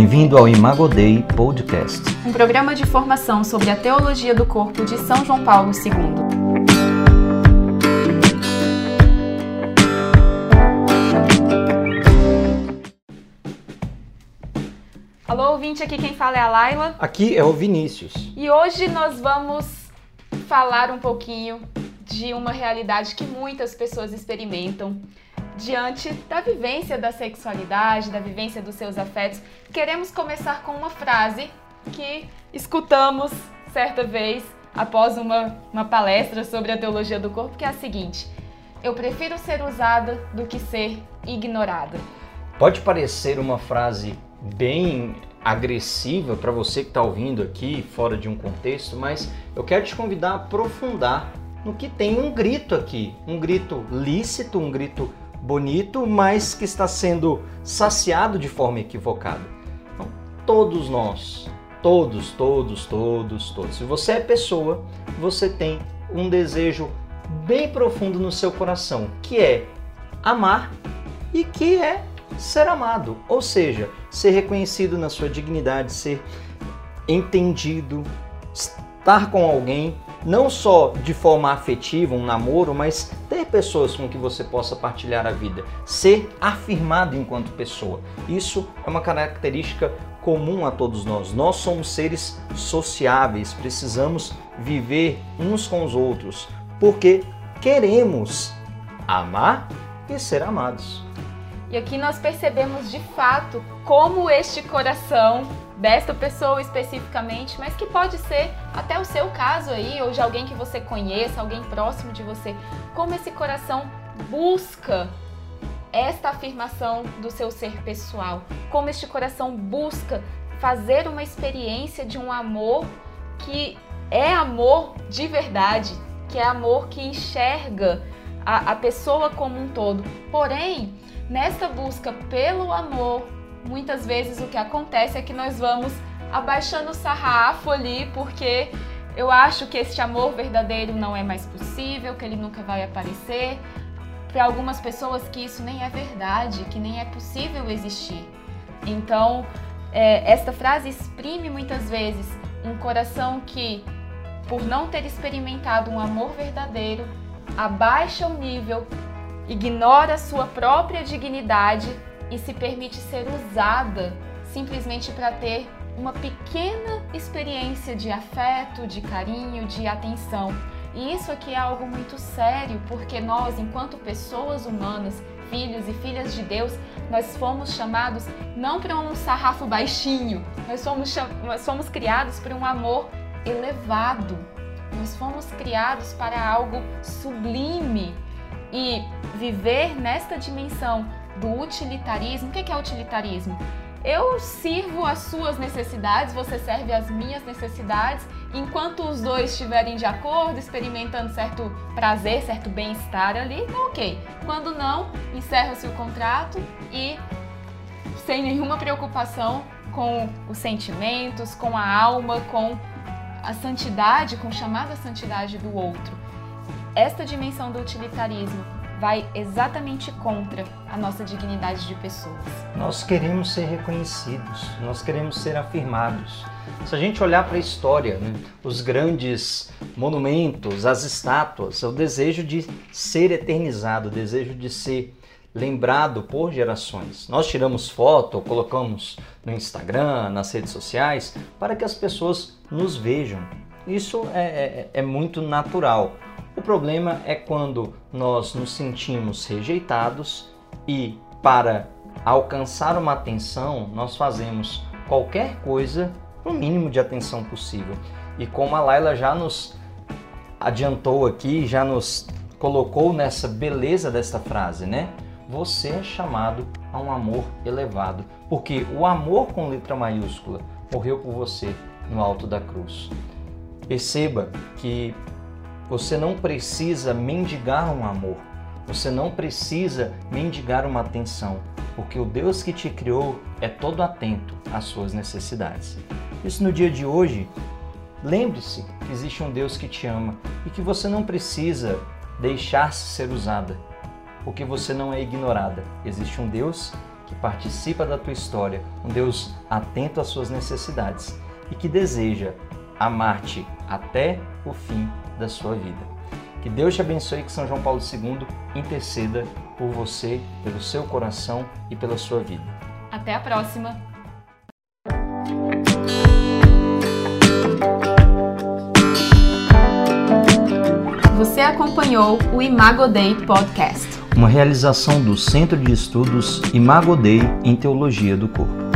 Bem-vindo ao Imagodei Podcast, um programa de formação sobre a teologia do corpo de São João Paulo II. Alô, ouvinte, aqui quem fala é a Laila. Aqui é o Vinícius. E hoje nós vamos falar um pouquinho de uma realidade que muitas pessoas experimentam diante da vivência da sexualidade, da vivência dos seus afetos. Queremos começar com uma frase que escutamos certa vez após uma, uma palestra sobre a teologia do corpo, que é a seguinte: Eu prefiro ser usada do que ser ignorada. Pode parecer uma frase bem agressiva para você que está ouvindo aqui, fora de um contexto, mas eu quero te convidar a aprofundar no que tem um grito aqui, um grito lícito, um grito bonito, mas que está sendo saciado de forma equivocada. Então, todos nós, todos, todos, todos, todos. Se você é pessoa, você tem um desejo bem profundo no seu coração, que é amar e que é ser amado, ou seja, ser reconhecido na sua dignidade, ser entendido, estar com alguém, não só de forma afetiva, um namoro, mas pessoas com que você possa partilhar a vida, ser afirmado enquanto pessoa. Isso é uma característica comum a todos nós. Nós somos seres sociáveis, precisamos viver uns com os outros, porque queremos amar e ser amados. E aqui nós percebemos de fato como este coração desta pessoa especificamente, mas que pode ser até o seu caso aí, ou de alguém que você conheça, alguém próximo de você, como esse coração busca esta afirmação do seu ser pessoal, como este coração busca fazer uma experiência de um amor que é amor de verdade, que é amor que enxerga a, a pessoa como um todo. Porém, Nesta busca pelo amor, muitas vezes o que acontece é que nós vamos abaixando o sarrafo ali porque eu acho que este amor verdadeiro não é mais possível, que ele nunca vai aparecer. Para algumas pessoas que isso nem é verdade, que nem é possível existir. Então, é, esta frase exprime muitas vezes um coração que, por não ter experimentado um amor verdadeiro, abaixa o nível ignora sua própria dignidade e se permite ser usada simplesmente para ter uma pequena experiência de afeto, de carinho, de atenção. E isso aqui é algo muito sério, porque nós, enquanto pessoas humanas, filhos e filhas de Deus, nós fomos chamados não para um sarrafo baixinho, nós fomos, nós fomos criados para um amor elevado. Nós fomos criados para algo sublime, e viver nesta dimensão do utilitarismo. O que é utilitarismo? Eu sirvo as suas necessidades, você serve as minhas necessidades, enquanto os dois estiverem de acordo, experimentando certo prazer, certo bem-estar ali, tá ok. Quando não, encerra-se o contrato e sem nenhuma preocupação com os sentimentos, com a alma, com a santidade, com chamada santidade do outro esta dimensão do utilitarismo vai exatamente contra a nossa dignidade de pessoas. Nós queremos ser reconhecidos, nós queremos ser afirmados. Se a gente olhar para a história, né, os grandes monumentos, as estátuas, o desejo de ser eternizado, o desejo de ser lembrado por gerações. Nós tiramos foto, colocamos no Instagram, nas redes sociais, para que as pessoas nos vejam. Isso é, é, é muito natural. O problema é quando nós nos sentimos rejeitados e, para alcançar uma atenção, nós fazemos qualquer coisa o mínimo de atenção possível. E como a Laila já nos adiantou aqui, já nos colocou nessa beleza desta frase, né? Você é chamado a um amor elevado, porque o amor com letra maiúscula morreu por você no alto da cruz. Perceba que você não precisa mendigar um amor. Você não precisa mendigar uma atenção, porque o Deus que te criou é todo atento às suas necessidades. Isso no dia de hoje, lembre-se que existe um Deus que te ama e que você não precisa deixar-se ser usada, porque você não é ignorada. Existe um Deus que participa da tua história, um Deus atento às suas necessidades e que deseja amar-te até o fim da sua vida. Que Deus te abençoe e que São João Paulo II interceda por você, pelo seu coração e pela sua vida. Até a próxima! Você acompanhou o Imago Dei Podcast, uma realização do Centro de Estudos Imago Dei em Teologia do Corpo.